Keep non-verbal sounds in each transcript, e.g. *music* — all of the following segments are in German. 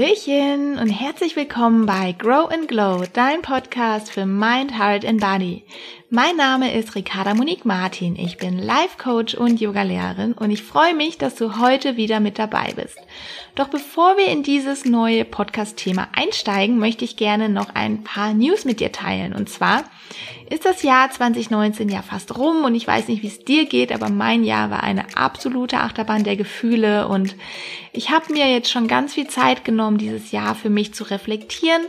Hallöchen und herzlich willkommen bei Grow and Glow, dein Podcast für Mind, Heart and Body. Mein Name ist Ricarda Monique Martin. Ich bin Life Coach und Yogalehrerin und ich freue mich, dass du heute wieder mit dabei bist. Doch bevor wir in dieses neue Podcast-Thema einsteigen, möchte ich gerne noch ein paar News mit dir teilen. Und zwar ist das Jahr 2019 ja fast rum und ich weiß nicht, wie es dir geht, aber mein Jahr war eine absolute Achterbahn der Gefühle und ich habe mir jetzt schon ganz viel Zeit genommen, dieses Jahr für mich zu reflektieren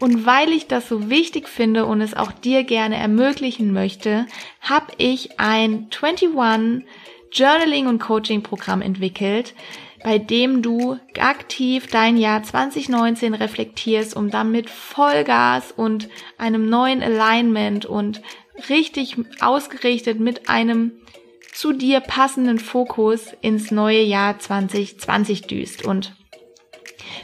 und weil ich das so wichtig finde und es auch dir gerne ermöglichen möchte, habe ich ein 21 Journaling und Coaching Programm entwickelt, bei dem du aktiv dein Jahr 2019 reflektierst, um dann mit Vollgas und einem neuen Alignment und richtig ausgerichtet mit einem zu dir passenden Fokus ins neue Jahr 2020 düst. Und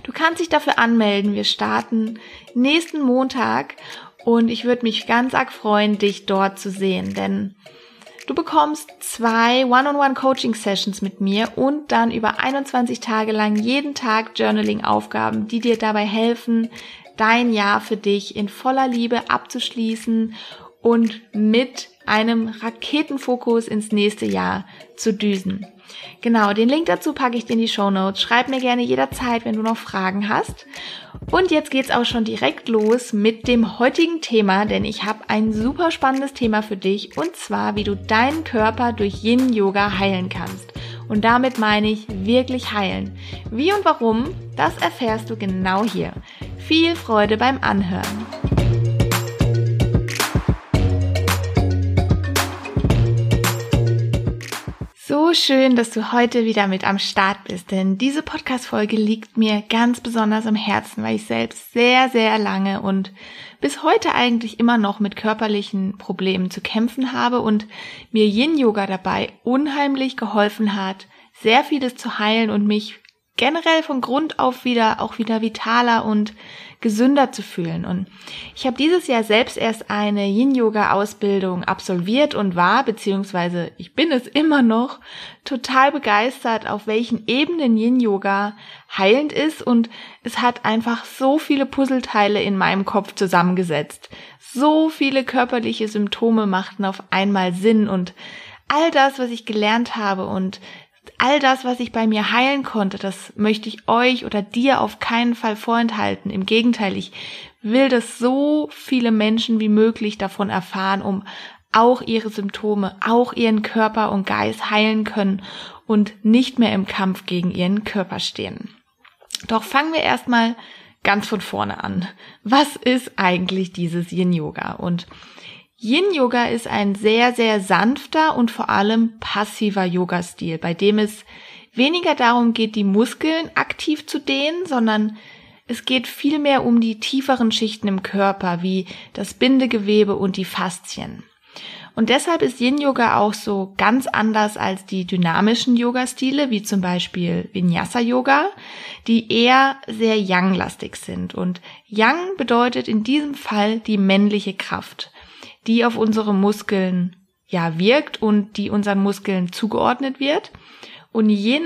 du kannst dich dafür anmelden. Wir starten nächsten Montag und ich würde mich ganz arg freuen, dich dort zu sehen, denn du bekommst zwei One-on-One-Coaching-Sessions mit mir und dann über 21 Tage lang jeden Tag Journaling-Aufgaben, die dir dabei helfen, dein Jahr für dich in voller Liebe abzuschließen und mit einem Raketenfokus ins nächste Jahr zu düsen. Genau, den Link dazu packe ich dir in die Show Notes. Schreib mir gerne jederzeit, wenn du noch Fragen hast. Und jetzt geht's auch schon direkt los mit dem heutigen Thema, denn ich habe ein super spannendes Thema für dich und zwar, wie du deinen Körper durch Yin Yoga heilen kannst. Und damit meine ich wirklich heilen. Wie und warum, das erfährst du genau hier. Viel Freude beim Anhören. Schön, dass du heute wieder mit am Start bist, denn diese Podcast-Folge liegt mir ganz besonders am Herzen, weil ich selbst sehr, sehr lange und bis heute eigentlich immer noch mit körperlichen Problemen zu kämpfen habe und mir Yin-Yoga dabei unheimlich geholfen hat, sehr vieles zu heilen und mich generell von Grund auf wieder auch wieder vitaler und gesünder zu fühlen. Und ich habe dieses Jahr selbst erst eine Yin-Yoga-Ausbildung absolviert und war, beziehungsweise ich bin es immer noch, total begeistert, auf welchen Ebenen Yin-Yoga heilend ist. Und es hat einfach so viele Puzzleteile in meinem Kopf zusammengesetzt. So viele körperliche Symptome machten auf einmal Sinn und all das, was ich gelernt habe und all das, was ich bei mir heilen konnte, das möchte ich euch oder dir auf keinen Fall vorenthalten. Im Gegenteil, ich will, dass so viele Menschen wie möglich davon erfahren, um auch ihre Symptome, auch ihren Körper und Geist heilen können und nicht mehr im Kampf gegen ihren Körper stehen. Doch fangen wir erstmal ganz von vorne an. Was ist eigentlich dieses Yin Yoga? Und Yin Yoga ist ein sehr, sehr sanfter und vor allem passiver Yoga-Stil, bei dem es weniger darum geht, die Muskeln aktiv zu dehnen, sondern es geht vielmehr um die tieferen Schichten im Körper, wie das Bindegewebe und die Faszien. Und deshalb ist Yin Yoga auch so ganz anders als die dynamischen Yoga-Stile, wie zum Beispiel Vinyasa Yoga, die eher sehr Yang-lastig sind. Und Yang bedeutet in diesem Fall die männliche Kraft die auf unsere Muskeln ja wirkt und die unseren Muskeln zugeordnet wird. Und Yin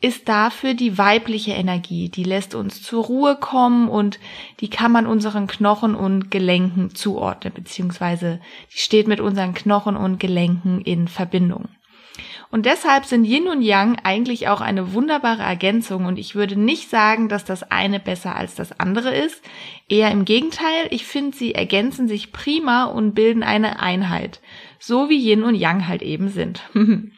ist dafür die weibliche Energie, die lässt uns zur Ruhe kommen und die kann man unseren Knochen und Gelenken zuordnen, beziehungsweise die steht mit unseren Knochen und Gelenken in Verbindung. Und deshalb sind Yin und Yang eigentlich auch eine wunderbare Ergänzung und ich würde nicht sagen, dass das eine besser als das andere ist. Eher im Gegenteil, ich finde, sie ergänzen sich prima und bilden eine Einheit. So wie Yin und Yang halt eben sind. *laughs*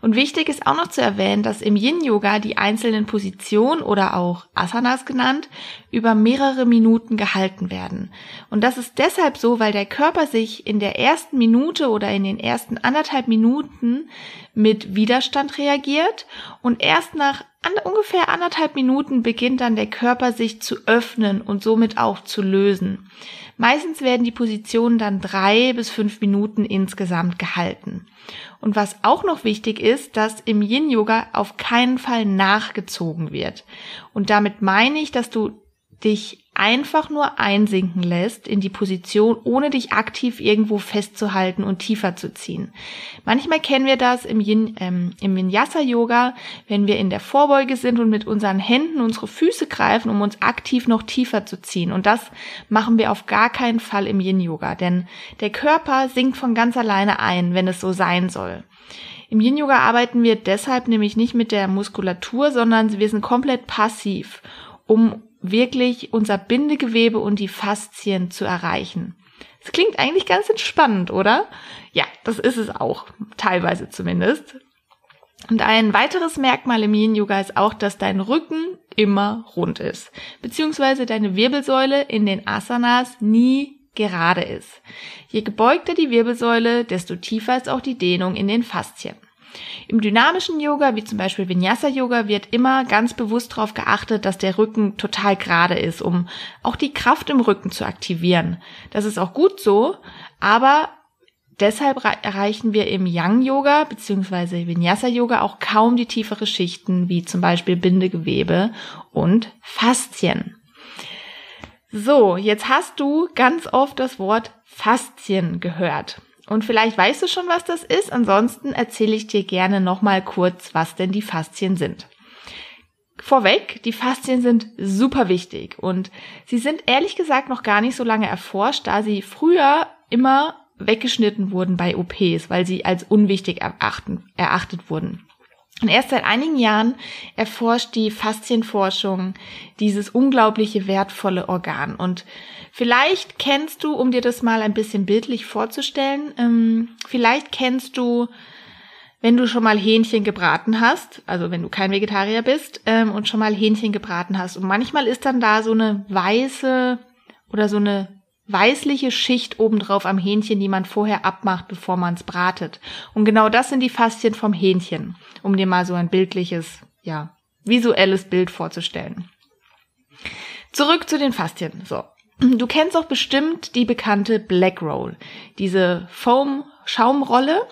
Und wichtig ist auch noch zu erwähnen, dass im Yin-Yoga die einzelnen Positionen oder auch Asanas genannt über mehrere Minuten gehalten werden. Und das ist deshalb so, weil der Körper sich in der ersten Minute oder in den ersten anderthalb Minuten mit Widerstand reagiert und erst nach an ungefähr anderthalb Minuten beginnt dann der Körper sich zu öffnen und somit auch zu lösen. Meistens werden die Positionen dann drei bis fünf Minuten insgesamt gehalten. Und was auch noch wichtig ist, dass im Yin Yoga auf keinen Fall nachgezogen wird. Und damit meine ich, dass du dich einfach nur einsinken lässt in die Position, ohne dich aktiv irgendwo festzuhalten und tiefer zu ziehen. Manchmal kennen wir das im, Yin, ähm, im Vinyasa-Yoga, wenn wir in der Vorbeuge sind und mit unseren Händen unsere Füße greifen, um uns aktiv noch tiefer zu ziehen. Und das machen wir auf gar keinen Fall im Yin-Yoga, denn der Körper sinkt von ganz alleine ein, wenn es so sein soll. Im Yin Yoga arbeiten wir deshalb nämlich nicht mit der Muskulatur, sondern wir sind komplett passiv, um wirklich unser Bindegewebe und die Faszien zu erreichen. Das klingt eigentlich ganz entspannend, oder? Ja, das ist es auch, teilweise zumindest. Und ein weiteres Merkmal im Yin Yoga ist auch, dass dein Rücken immer rund ist, beziehungsweise deine Wirbelsäule in den Asanas nie gerade ist. Je gebeugter die Wirbelsäule, desto tiefer ist auch die Dehnung in den Faszien. Im dynamischen Yoga, wie zum Beispiel Vinyasa Yoga, wird immer ganz bewusst darauf geachtet, dass der Rücken total gerade ist, um auch die Kraft im Rücken zu aktivieren. Das ist auch gut so, aber deshalb erreichen wir im Yang Yoga bzw. Vinyasa Yoga auch kaum die tiefere Schichten, wie zum Beispiel Bindegewebe und Faszien. So, jetzt hast du ganz oft das Wort Faszien gehört. Und vielleicht weißt du schon, was das ist. Ansonsten erzähle ich dir gerne nochmal kurz, was denn die Faszien sind. Vorweg, die Faszien sind super wichtig und sie sind ehrlich gesagt noch gar nicht so lange erforscht, da sie früher immer weggeschnitten wurden bei OPs, weil sie als unwichtig erachten, erachtet wurden. Und erst seit einigen Jahren erforscht die Faszienforschung dieses unglaubliche wertvolle Organ. Und vielleicht kennst du, um dir das mal ein bisschen bildlich vorzustellen, ähm, vielleicht kennst du, wenn du schon mal Hähnchen gebraten hast, also wenn du kein Vegetarier bist ähm, und schon mal Hähnchen gebraten hast. Und manchmal ist dann da so eine weiße oder so eine weißliche Schicht obendrauf am Hähnchen, die man vorher abmacht, bevor man es bratet. Und genau das sind die Faszien vom Hähnchen, um dir mal so ein bildliches, ja, visuelles Bild vorzustellen. Zurück zu den Faszien. So. Du kennst auch bestimmt die bekannte Black Roll, diese Foam-Schaumrolle,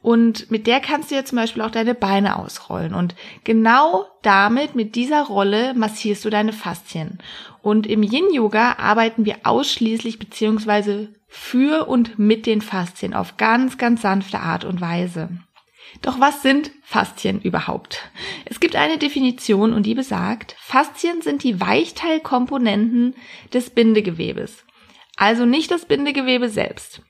und mit der kannst du ja zum Beispiel auch deine Beine ausrollen. Und genau damit, mit dieser Rolle, massierst du deine Faszien. Und im Yin-Yoga arbeiten wir ausschließlich beziehungsweise für und mit den Faszien auf ganz, ganz sanfte Art und Weise. Doch was sind Faszien überhaupt? Es gibt eine Definition und die besagt, Faszien sind die Weichteilkomponenten des Bindegewebes. Also nicht das Bindegewebe selbst.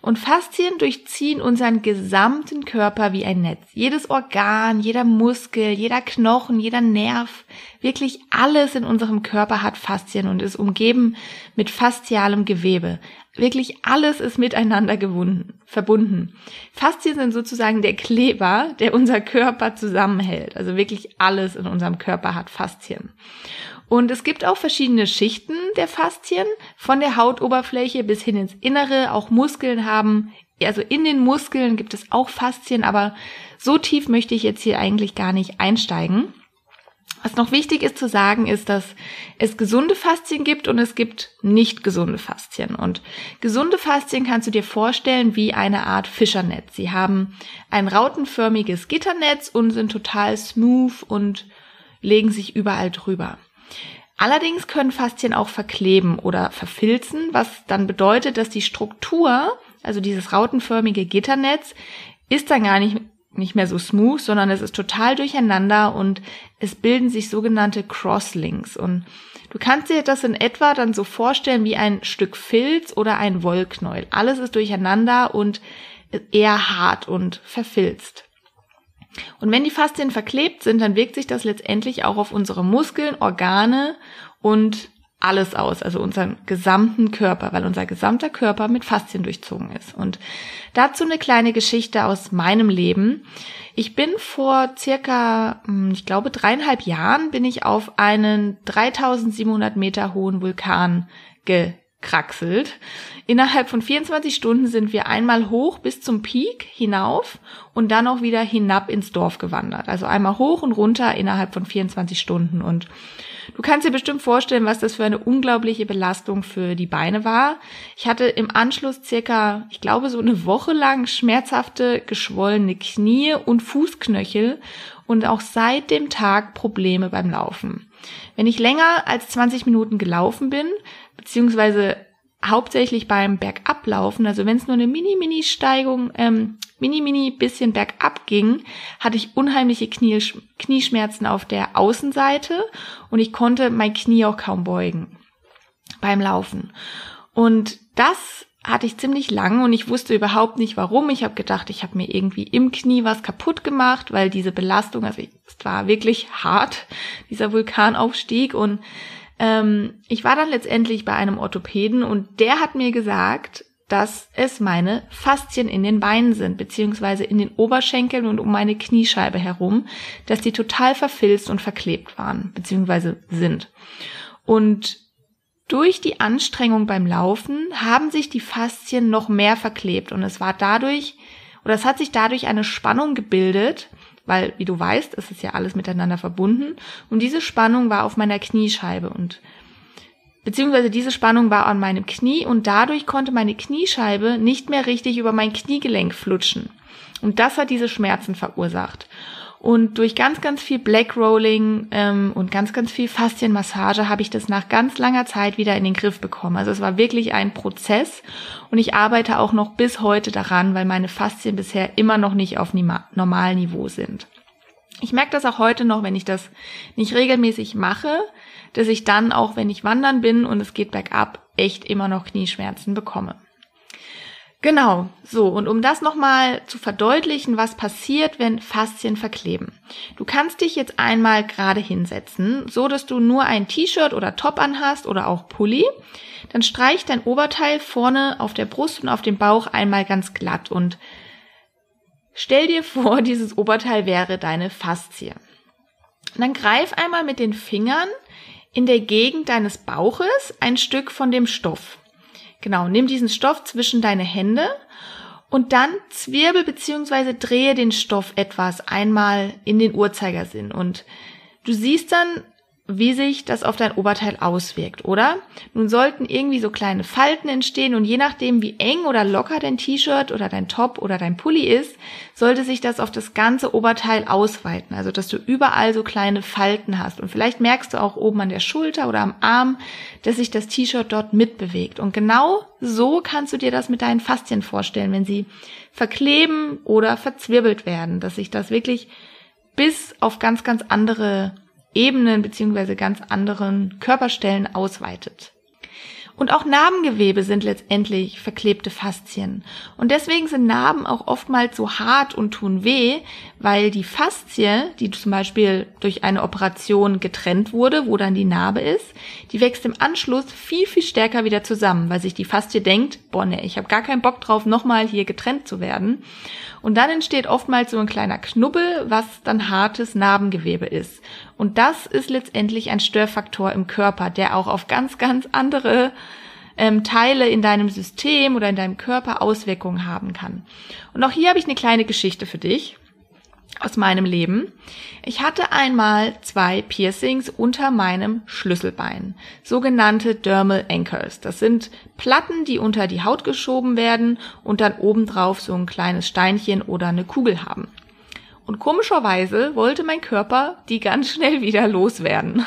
Und Faszien durchziehen unseren gesamten Körper wie ein Netz. Jedes Organ, jeder Muskel, jeder Knochen, jeder Nerv, wirklich alles in unserem Körper hat Faszien und ist umgeben mit faszialem Gewebe. Wirklich alles ist miteinander gewunden, verbunden. Faszien sind sozusagen der Kleber, der unser Körper zusammenhält. Also wirklich alles in unserem Körper hat Faszien. Und es gibt auch verschiedene Schichten der Faszien, von der Hautoberfläche bis hin ins Innere. Auch Muskeln haben, also in den Muskeln gibt es auch Faszien, aber so tief möchte ich jetzt hier eigentlich gar nicht einsteigen. Was noch wichtig ist zu sagen, ist, dass es gesunde Faszien gibt und es gibt nicht gesunde Faszien. Und gesunde Faszien kannst du dir vorstellen wie eine Art Fischernetz. Sie haben ein rautenförmiges Gitternetz und sind total smooth und legen sich überall drüber. Allerdings können Faszien auch verkleben oder verfilzen, was dann bedeutet, dass die Struktur, also dieses rautenförmige Gitternetz, ist dann gar nicht, nicht mehr so smooth, sondern es ist total durcheinander und es bilden sich sogenannte Crosslinks. Und du kannst dir das in etwa dann so vorstellen wie ein Stück Filz oder ein Wollknäuel. Alles ist durcheinander und eher hart und verfilzt. Und wenn die Faszien verklebt sind, dann wirkt sich das letztendlich auch auf unsere Muskeln, Organe und alles aus, also unseren gesamten Körper, weil unser gesamter Körper mit Faszien durchzogen ist. Und dazu eine kleine Geschichte aus meinem Leben. Ich bin vor circa, hm, ich glaube, dreieinhalb Jahren bin ich auf einen 3700 Meter hohen Vulkan ge kraxelt. Innerhalb von 24 Stunden sind wir einmal hoch bis zum Peak hinauf und dann auch wieder hinab ins Dorf gewandert. Also einmal hoch und runter innerhalb von 24 Stunden. Und du kannst dir bestimmt vorstellen, was das für eine unglaubliche Belastung für die Beine war. Ich hatte im Anschluss circa, ich glaube, so eine Woche lang schmerzhafte, geschwollene Knie und Fußknöchel und auch seit dem Tag Probleme beim Laufen. Wenn ich länger als 20 Minuten gelaufen bin, beziehungsweise hauptsächlich beim Bergablaufen, also wenn es nur eine Mini-Mini-Steigung, ähm, Mini-Mini bisschen bergab ging, hatte ich unheimliche Knie, Knieschmerzen auf der Außenseite und ich konnte mein Knie auch kaum beugen beim Laufen. Und das hatte ich ziemlich lang und ich wusste überhaupt nicht warum. Ich habe gedacht, ich habe mir irgendwie im Knie was kaputt gemacht, weil diese Belastung, also es war wirklich hart, dieser Vulkanaufstieg und ähm, ich war dann letztendlich bei einem Orthopäden und der hat mir gesagt, dass es meine Faszien in den Beinen sind, beziehungsweise in den Oberschenkeln und um meine Kniescheibe herum, dass die total verfilzt und verklebt waren, beziehungsweise sind. Und durch die Anstrengung beim Laufen haben sich die Faszien noch mehr verklebt und es war dadurch, oder es hat sich dadurch eine Spannung gebildet, weil, wie du weißt, es ist ja alles miteinander verbunden. Und diese Spannung war auf meiner Kniescheibe und beziehungsweise diese Spannung war an meinem Knie und dadurch konnte meine Kniescheibe nicht mehr richtig über mein Kniegelenk flutschen. Und das hat diese Schmerzen verursacht. Und durch ganz, ganz viel Black Rolling ähm, und ganz, ganz viel Faszienmassage habe ich das nach ganz langer Zeit wieder in den Griff bekommen. Also es war wirklich ein Prozess und ich arbeite auch noch bis heute daran, weil meine Faszien bisher immer noch nicht auf Normalniveau sind. Ich merke das auch heute noch, wenn ich das nicht regelmäßig mache, dass ich dann auch, wenn ich wandern bin und es geht bergab, echt immer noch Knieschmerzen bekomme. Genau, so. Und um das nochmal zu verdeutlichen, was passiert, wenn Faszien verkleben. Du kannst dich jetzt einmal gerade hinsetzen, so dass du nur ein T-Shirt oder Top anhast oder auch Pulli. Dann streich dein Oberteil vorne auf der Brust und auf dem Bauch einmal ganz glatt und stell dir vor, *laughs* dieses Oberteil wäre deine Faszie. Dann greif einmal mit den Fingern in der Gegend deines Bauches ein Stück von dem Stoff. Genau, nimm diesen Stoff zwischen deine Hände und dann zwirbel bzw. drehe den Stoff etwas einmal in den Uhrzeigersinn und du siehst dann wie sich das auf dein Oberteil auswirkt, oder? Nun sollten irgendwie so kleine Falten entstehen und je nachdem, wie eng oder locker dein T-Shirt oder dein Top oder dein Pulli ist, sollte sich das auf das ganze Oberteil ausweiten, also dass du überall so kleine Falten hast. Und vielleicht merkst du auch oben an der Schulter oder am Arm, dass sich das T-Shirt dort mitbewegt. Und genau so kannst du dir das mit deinen Faszien vorstellen, wenn sie verkleben oder verzwirbelt werden, dass sich das wirklich bis auf ganz, ganz andere Ebenen beziehungsweise ganz anderen Körperstellen ausweitet. Und auch Narbengewebe sind letztendlich verklebte Faszien. Und deswegen sind Narben auch oftmals so hart und tun weh, weil die Faszie, die zum Beispiel durch eine Operation getrennt wurde, wo dann die Narbe ist, die wächst im Anschluss viel, viel stärker wieder zusammen, weil sich die Faszie denkt, boah, ne, ich habe gar keinen Bock drauf, nochmal hier getrennt zu werden. Und dann entsteht oftmals so ein kleiner Knubbel, was dann hartes Narbengewebe ist. Und das ist letztendlich ein Störfaktor im Körper, der auch auf ganz, ganz andere ähm, Teile in deinem System oder in deinem Körper Auswirkungen haben kann. Und auch hier habe ich eine kleine Geschichte für dich aus meinem Leben. Ich hatte einmal zwei Piercings unter meinem Schlüsselbein, sogenannte Dermal Anchors. Das sind Platten, die unter die Haut geschoben werden und dann obendrauf so ein kleines Steinchen oder eine Kugel haben. Und komischerweise wollte mein Körper die ganz schnell wieder loswerden.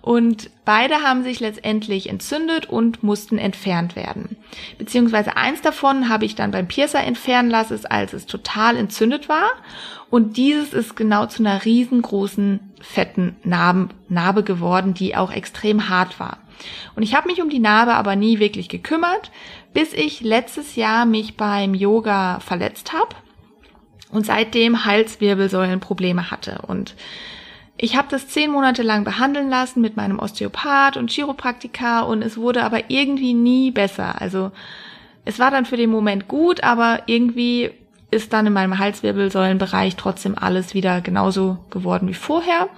Und beide haben sich letztendlich entzündet und mussten entfernt werden. Beziehungsweise eins davon habe ich dann beim Piercer entfernen lassen, als es total entzündet war. Und dieses ist genau zu einer riesengroßen, fetten Narbe, geworden, die auch extrem hart war. Und ich habe mich um die Narbe aber nie wirklich gekümmert, bis ich letztes Jahr mich beim Yoga verletzt habe und seitdem Halswirbelsäulenprobleme hatte. Und ich habe das zehn Monate lang behandeln lassen mit meinem Osteopath und Chiropraktiker und es wurde aber irgendwie nie besser. Also es war dann für den Moment gut, aber irgendwie ist dann in meinem Halswirbelsäulenbereich trotzdem alles wieder genauso geworden wie vorher,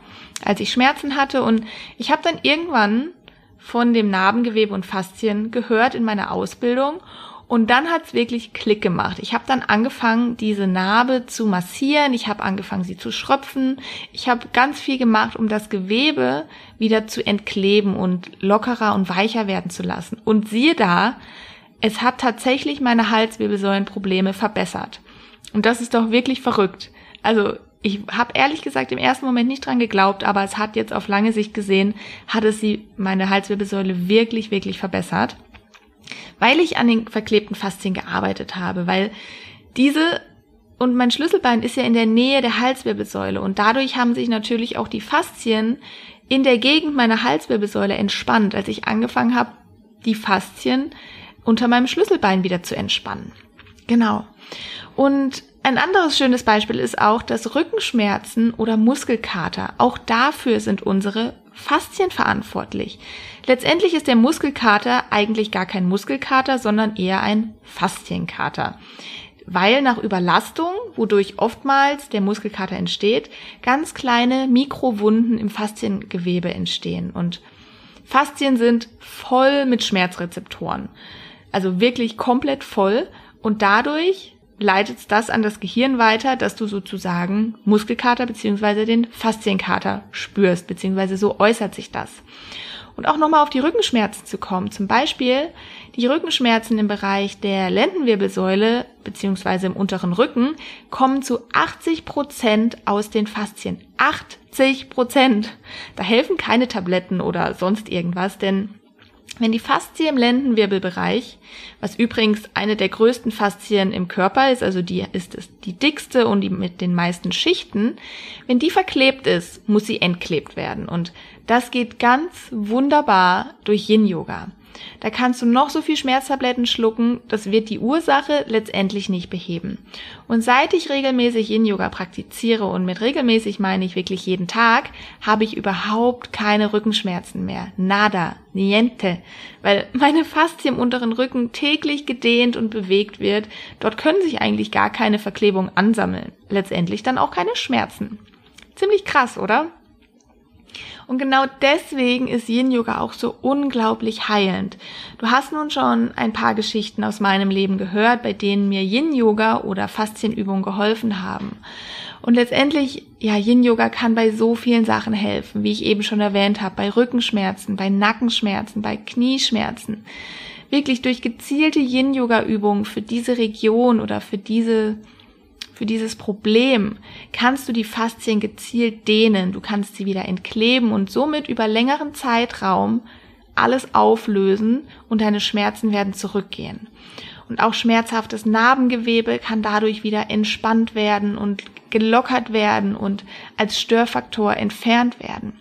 als ich Schmerzen hatte. Und ich habe dann irgendwann von dem Narbengewebe und Faszien gehört in meiner Ausbildung und dann hat's wirklich Klick gemacht. Ich habe dann angefangen, diese Narbe zu massieren. Ich habe angefangen, sie zu schröpfen. Ich habe ganz viel gemacht, um das Gewebe wieder zu entkleben und lockerer und weicher werden zu lassen. Und siehe da, es hat tatsächlich meine Halswirbelsäulenprobleme verbessert. Und das ist doch wirklich verrückt. Also Ich habe ehrlich gesagt im ersten Moment nicht dran geglaubt, aber es hat jetzt auf lange Sicht gesehen, hat es sie meine Halswirbelsäule wirklich, wirklich verbessert, weil ich an den verklebten Faszien gearbeitet habe, weil diese und mein Schlüsselbein ist ja in der Nähe der Halswirbelsäule und dadurch haben sich natürlich auch die Faszien in der Gegend meiner Halswirbelsäule entspannt, als ich angefangen habe, die Faszien unter meinem Schlüsselbein wieder zu entspannen. Genau. Und ein anderes schönes Beispiel ist auch, dass Rückenschmerzen oder Muskelkater, auch dafür sind unsere Faszien verantwortlich. Letztendlich ist der Muskelkater eigentlich gar kein Muskelkater, sondern eher ein Faszienkater weil nach Überlastung, wodurch oftmals der Muskelkater entsteht, ganz kleine Mikrowunden im Fasziengewebe entstehen. Und Faszien sind voll mit Schmerzrezeptoren. Also wirklich komplett voll. Und dadurch leitet das an das Gehirn weiter, dass du sozusagen Muskelkater beziehungsweise den Faszienkater spürst, beziehungsweise so äußert sich das. Und auch nochmal auf die Rückenschmerzen zu kommen. Zum Beispiel die Rückenschmerzen im Bereich der Lendenwirbelsäule beziehungsweise im unteren Rücken kommen zu 80 Prozent aus den Faszien. 80 Prozent. Da helfen keine Tabletten oder sonst irgendwas, denn wenn die Faszie im Lendenwirbelbereich, was übrigens eine der größten Faszien im Körper ist, also die ist es die dickste und die mit den meisten Schichten, wenn die verklebt ist, muss sie entklebt werden. Und das geht ganz wunderbar durch Yin Yoga. Da kannst du noch so viel Schmerztabletten schlucken, das wird die Ursache letztendlich nicht beheben. Und seit ich regelmäßig Yin-Yoga praktiziere, und mit regelmäßig meine ich wirklich jeden Tag, habe ich überhaupt keine Rückenschmerzen mehr. Nada, niente. Weil meine Faszie im unteren Rücken täglich gedehnt und bewegt wird. Dort können sich eigentlich gar keine Verklebungen ansammeln. Letztendlich dann auch keine Schmerzen. Ziemlich krass, oder? Und genau deswegen ist Yin Yoga auch so unglaublich heilend. Du hast nun schon ein paar Geschichten aus meinem Leben gehört, bei denen mir Yin Yoga oder Faszienübungen geholfen haben. Und letztendlich, ja, Yin Yoga kann bei so vielen Sachen helfen, wie ich eben schon erwähnt habe, bei Rückenschmerzen, bei Nackenschmerzen, bei Knieschmerzen. Wirklich durch gezielte Yin Yoga Übungen für diese Region oder für diese für dieses Problem kannst du die Faszien gezielt dehnen, du kannst sie wieder entkleben und somit über längeren Zeitraum alles auflösen und deine Schmerzen werden zurückgehen. Und auch schmerzhaftes Narbengewebe kann dadurch wieder entspannt werden und gelockert werden und als Störfaktor entfernt werden.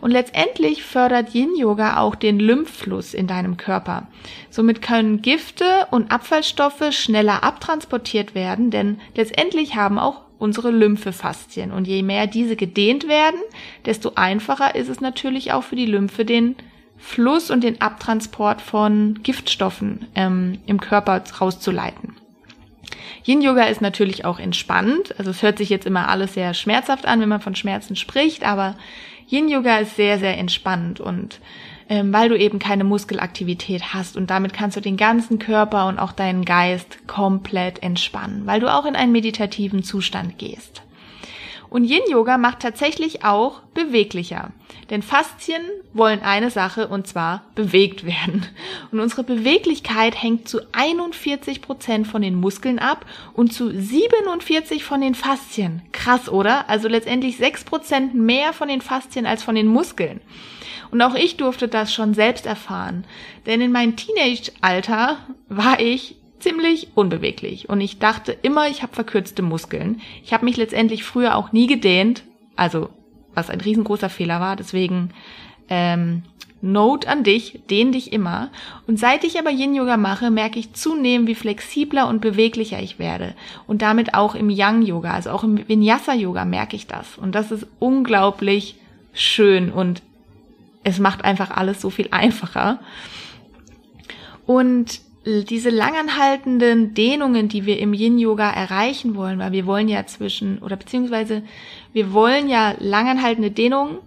Und letztendlich fördert Yin Yoga auch den Lymphfluss in deinem Körper. Somit können Gifte und Abfallstoffe schneller abtransportiert werden, denn letztendlich haben auch unsere Lymphefaszien. Und je mehr diese gedehnt werden, desto einfacher ist es natürlich auch für die Lymphe, den Fluss und den Abtransport von Giftstoffen ähm, im Körper rauszuleiten. Yin Yoga ist natürlich auch entspannt. Also es hört sich jetzt immer alles sehr schmerzhaft an, wenn man von Schmerzen spricht, aber Yin Yoga ist sehr, sehr entspannend und ähm, weil du eben keine Muskelaktivität hast und damit kannst du den ganzen Körper und auch deinen Geist komplett entspannen, weil du auch in einen meditativen Zustand gehst. Und Yin Yoga macht tatsächlich auch beweglicher. Denn Faszien wollen eine Sache und zwar bewegt werden. Und unsere Beweglichkeit hängt zu 41 Prozent von den Muskeln ab und zu 47 von den Faszien. Krass, oder? Also letztendlich 6 Prozent mehr von den Faszien als von den Muskeln. Und auch ich durfte das schon selbst erfahren. Denn in meinem Teenage-Alter war ich ziemlich unbeweglich und ich dachte immer, ich habe verkürzte Muskeln. Ich habe mich letztendlich früher auch nie gedehnt, also was ein riesengroßer Fehler war. Deswegen ähm, Note an dich, dehn dich immer. Und seit ich aber Yin Yoga mache, merke ich zunehmend, wie flexibler und beweglicher ich werde. Und damit auch im Yang Yoga, also auch im Vinyasa Yoga merke ich das. Und das ist unglaublich schön und es macht einfach alles so viel *laughs* einfacher. Und diese langanhaltenden Dehnungen, die wir im Yin-Yoga erreichen wollen, weil wir wollen ja zwischen, oder beziehungsweise wir wollen ja langanhaltende Dehnungen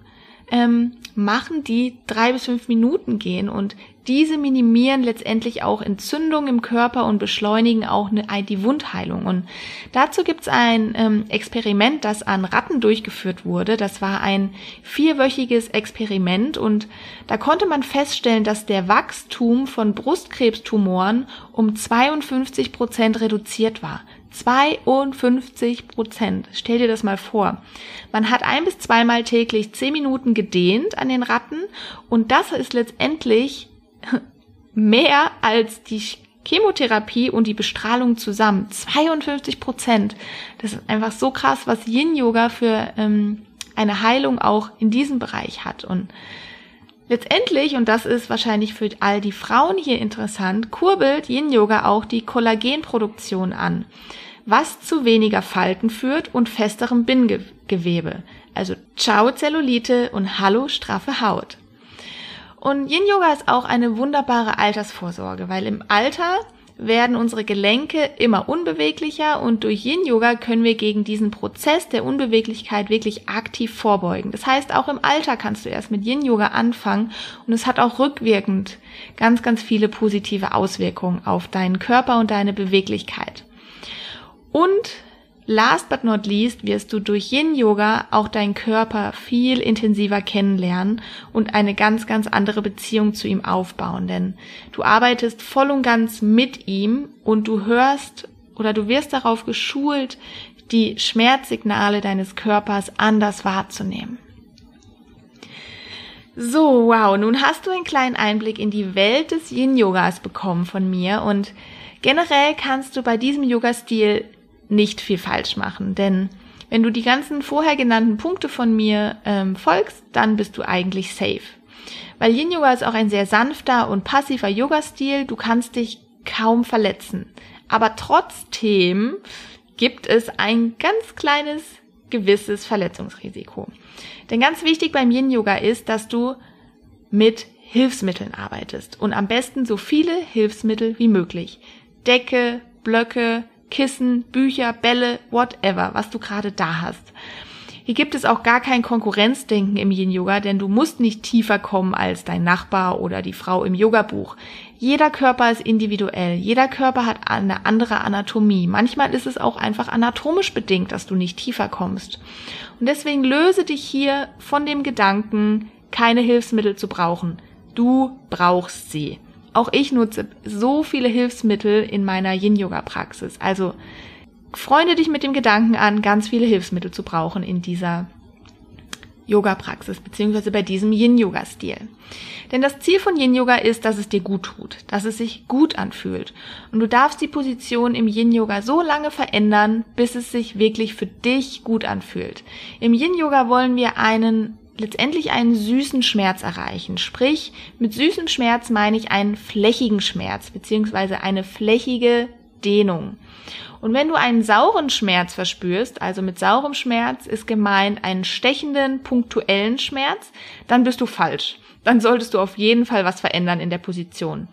ähm, machen, die drei bis fünf Minuten gehen. Und diese minimieren letztendlich auch Entzündungen im Körper und beschleunigen auch eine, die Wundheilung. Und dazu gibt es ein ähm, Experiment, das an Ratten durchgeführt wurde. Das war ein vierwöchiges Experiment und da konnte man feststellen, dass der Wachstum von Brustkrebstumoren um 52 Prozent reduziert war. 52 Prozent. Stell dir das mal vor. Man hat ein bis zweimal täglich zehn Minuten gedehnt an den Ratten und das ist letztendlich *laughs* mehr als die Chemotherapie und die Bestrahlung zusammen. 52 Prozent. Das ist einfach so krass, was Yin-Yoga für ähm, eine Heilung auch in diesem Bereich hat. Und letztendlich, und das ist wahrscheinlich für all die Frauen hier interessant, kurbelt Yin-Yoga auch die Kollagenproduktion an, was zu weniger Falten führt und festerem Bindegewebe. Also Ciao Zellulite und Hallo straffe Haut. Und Yin Yoga ist auch eine wunderbare Altersvorsorge, weil im Alter werden unsere Gelenke immer unbeweglicher und durch Yin Yoga können wir gegen diesen Prozess der Unbeweglichkeit wirklich aktiv vorbeugen. Das heißt, auch im Alter kannst du erst mit Yin Yoga anfangen und es hat auch rückwirkend ganz, ganz viele positive Auswirkungen auf deinen Körper und deine Beweglichkeit. Und Last but not least wirst du durch Yin Yoga auch deinen Körper viel intensiver kennenlernen und eine ganz, ganz andere Beziehung zu ihm aufbauen, denn du arbeitest voll und ganz mit ihm und du hörst oder du wirst darauf geschult, die Schmerzsignale deines Körpers anders wahrzunehmen. So, wow, nun hast du einen kleinen Einblick in die Welt des Yin Yogas bekommen von mir und generell kannst du bei diesem Yoga-Stil nicht viel falsch machen. Denn wenn du die ganzen vorher genannten Punkte von mir ähm, folgst, dann bist du eigentlich safe. Weil Yin Yoga ist auch ein sehr sanfter und passiver Yoga-Stil. Du kannst dich kaum verletzen. Aber trotzdem gibt es ein ganz kleines gewisses Verletzungsrisiko. Denn ganz wichtig beim Yin Yoga ist, dass du mit Hilfsmitteln arbeitest und am besten so viele Hilfsmittel wie möglich. Decke, Blöcke, Kissen, Bücher, Bälle, whatever, was du gerade da hast. Hier gibt es auch gar kein Konkurrenzdenken im Yin Yoga, denn du musst nicht tiefer kommen als dein Nachbar oder die Frau im Yoga-Buch. Jeder Körper ist individuell. Jeder Körper hat eine andere Anatomie. Manchmal ist es auch einfach anatomisch bedingt, dass du nicht tiefer kommst. Und deswegen löse dich hier von dem Gedanken, keine Hilfsmittel zu brauchen. Du brauchst sie. Auch ich nutze so viele Hilfsmittel in meiner Yin-Yoga-Praxis. Also freunde dich mit dem Gedanken an, ganz viele Hilfsmittel zu brauchen in dieser Yoga-Praxis, beziehungsweise bei diesem Yin-Yoga-Stil. Denn das Ziel von Yin-Yoga ist, dass es dir gut tut, dass es sich gut anfühlt. Und du darfst die Position im Yin-Yoga so lange verändern, bis es sich wirklich für dich gut anfühlt. Im Yin-Yoga wollen wir einen letztendlich einen süßen Schmerz erreichen. Sprich, mit süßem Schmerz meine ich einen flächigen Schmerz beziehungsweise eine flächige Dehnung. Und wenn du einen sauren Schmerz verspürst, also mit saurem Schmerz ist gemeint einen stechenden, punktuellen Schmerz, dann bist du falsch. Dann solltest du auf jeden Fall was verändern in der Position.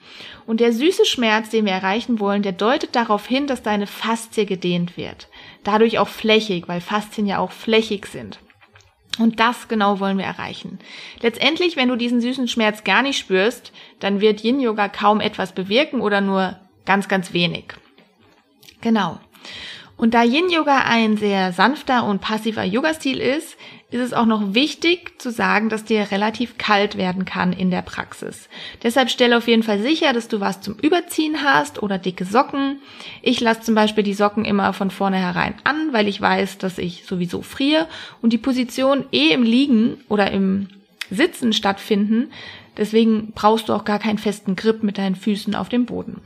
Und der süße Schmerz, den wir erreichen wollen, der deutet darauf hin, dass deine Faszie gedehnt wird. Dadurch auch flächig, weil Faszien ja auch flächig sind. Und das genau wollen wir erreichen. Letztendlich, wenn du diesen süßen Schmerz gar nicht spürst, dann wird Yin Yoga kaum etwas bewirken oder nur ganz, ganz wenig. Genau. Und da Yin Yoga ein sehr sanfter und passiver Yoga-Stil ist, ist es auch noch wichtig zu sagen, dass dir relativ kalt werden kann in der Praxis. Deshalb stelle auf jeden Fall sicher, dass du was zum Überziehen hast oder dicke Socken. Ich lasse zum Beispiel die Socken immer von vornherein an, weil ich weiß, dass ich sowieso friere und die Position eh im Liegen oder im Sitzen stattfinden. Deswegen brauchst du auch gar keinen festen Grip mit deinen Füßen auf dem Boden.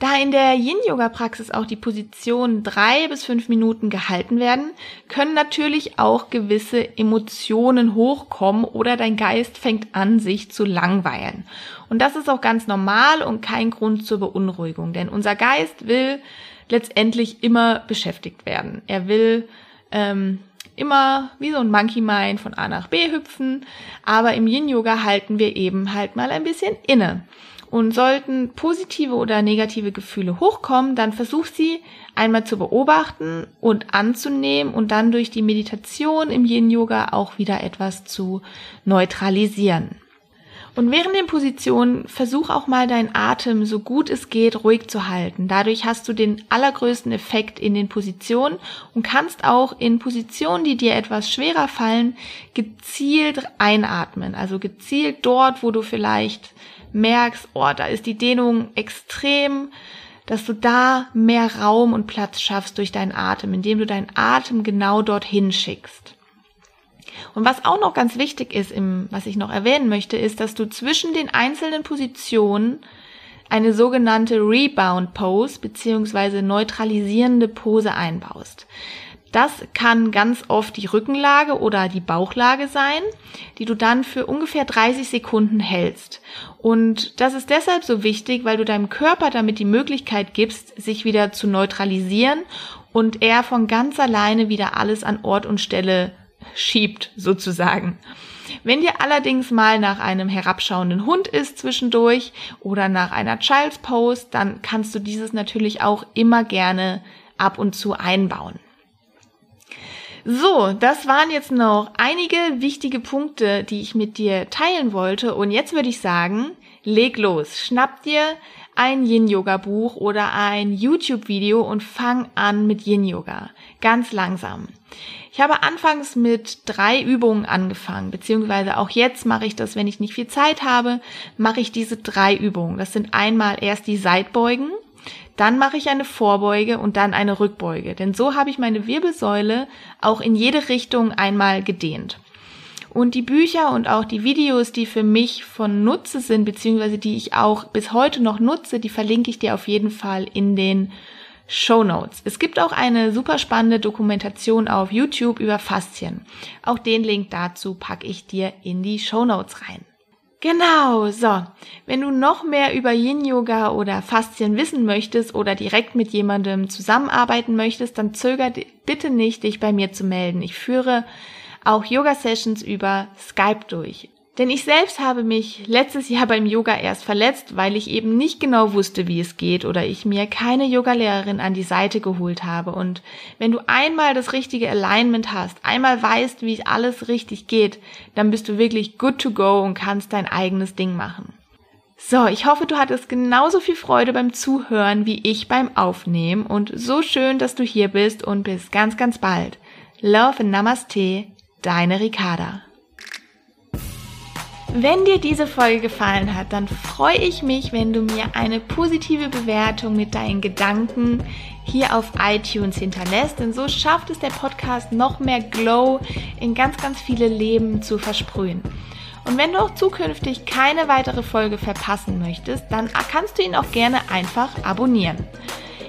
Da in der Yin-Yoga-Praxis auch die Positionen drei bis fünf Minuten gehalten werden, können natürlich auch gewisse Emotionen hochkommen oder dein Geist fängt an, sich zu langweilen. Und das ist auch ganz normal und kein Grund zur Beunruhigung, denn unser Geist will letztendlich immer beschäftigt werden. Er will ähm, immer wie so ein Monkey Mind von A nach B hüpfen, aber im Yin Yoga halten wir eben halt mal ein bisschen inne. Und sollten positive oder negative Gefühle hochkommen, dann versuch sie einmal zu beobachten und anzunehmen und dann durch die Meditation im Yin Yoga auch wieder etwas zu neutralisieren. Und während den Positionen versuch auch mal deinen Atem so gut es geht ruhig zu halten. Dadurch hast du den allergrößten Effekt in den Positionen und kannst auch in Positionen, die dir etwas schwerer fallen, gezielt einatmen. Also gezielt dort, wo du vielleicht merkst, oh, da ist die Dehnung extrem, dass du da mehr Raum und Platz schaffst durch deinen Atem, indem du deinen Atem genau dorthin schickst. Und was auch noch ganz wichtig ist, im, was ich noch erwähnen möchte, ist, dass du zwischen den einzelnen Positionen eine sogenannte Rebound Pose beziehungsweise neutralisierende Pose einbaust. Das kann ganz oft die Rückenlage oder die Bauchlage sein, die du dann für ungefähr 30 Sekunden hältst. Und das ist deshalb so wichtig, weil du deinem Körper damit die Möglichkeit gibst, sich wieder zu neutralisieren und er von ganz alleine wieder alles an Ort und Stelle schiebt sozusagen. Wenn dir allerdings mal nach einem herabschauenden Hund ist zwischendurch oder nach einer Child's Pose, dann kannst du dieses natürlich auch immer gerne ab und zu einbauen. So, das waren jetzt noch einige wichtige Punkte, die ich mit dir teilen wollte. Und jetzt würde ich sagen, leg los. Schnapp dir ein Yin-Yoga-Buch oder ein YouTube-Video und fang an mit Yin-Yoga. Ganz langsam. Ich habe anfangs mit drei Übungen angefangen, beziehungsweise auch jetzt mache ich das, wenn ich nicht viel Zeit habe, mache ich diese drei Übungen. Das sind einmal erst die Seitbeugen, dann mache ich eine Vorbeuge und dann eine Rückbeuge. Denn so habe ich meine Wirbelsäule auch in jede Richtung einmal gedehnt. Und die Bücher und auch die Videos, die für mich von Nutze sind, beziehungsweise die ich auch bis heute noch nutze, die verlinke ich dir auf jeden Fall in den Show Notes. Es gibt auch eine super spannende Dokumentation auf YouTube über Faszien. Auch den Link dazu packe ich dir in die Show Notes rein. Genau, so. Wenn du noch mehr über Yin Yoga oder Faszien wissen möchtest oder direkt mit jemandem zusammenarbeiten möchtest, dann zöger bitte nicht, dich bei mir zu melden. Ich führe auch Yoga Sessions über Skype durch. Denn ich selbst habe mich letztes Jahr beim Yoga erst verletzt, weil ich eben nicht genau wusste, wie es geht oder ich mir keine Yogalehrerin an die Seite geholt habe. Und wenn du einmal das richtige Alignment hast, einmal weißt, wie alles richtig geht, dann bist du wirklich good to go und kannst dein eigenes Ding machen. So, ich hoffe, du hattest genauso viel Freude beim Zuhören wie ich beim Aufnehmen und so schön, dass du hier bist und bis ganz, ganz bald. Love and Namaste, deine Ricarda. Wenn dir diese Folge gefallen hat, dann freue ich mich, wenn du mir eine positive Bewertung mit deinen Gedanken hier auf iTunes hinterlässt, denn so schafft es der Podcast noch mehr Glow in ganz, ganz viele Leben zu versprühen. Und wenn du auch zukünftig keine weitere Folge verpassen möchtest, dann kannst du ihn auch gerne einfach abonnieren.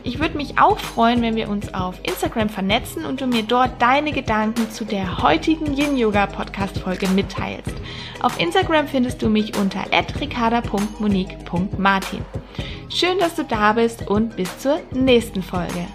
Ich würde mich auch freuen, wenn wir uns auf Instagram vernetzen und du mir dort deine Gedanken zu der heutigen Yin Yoga Podcast Folge mitteilst. Auf Instagram findest du mich unter @ricarda.monique.martin. Schön, dass du da bist und bis zur nächsten Folge.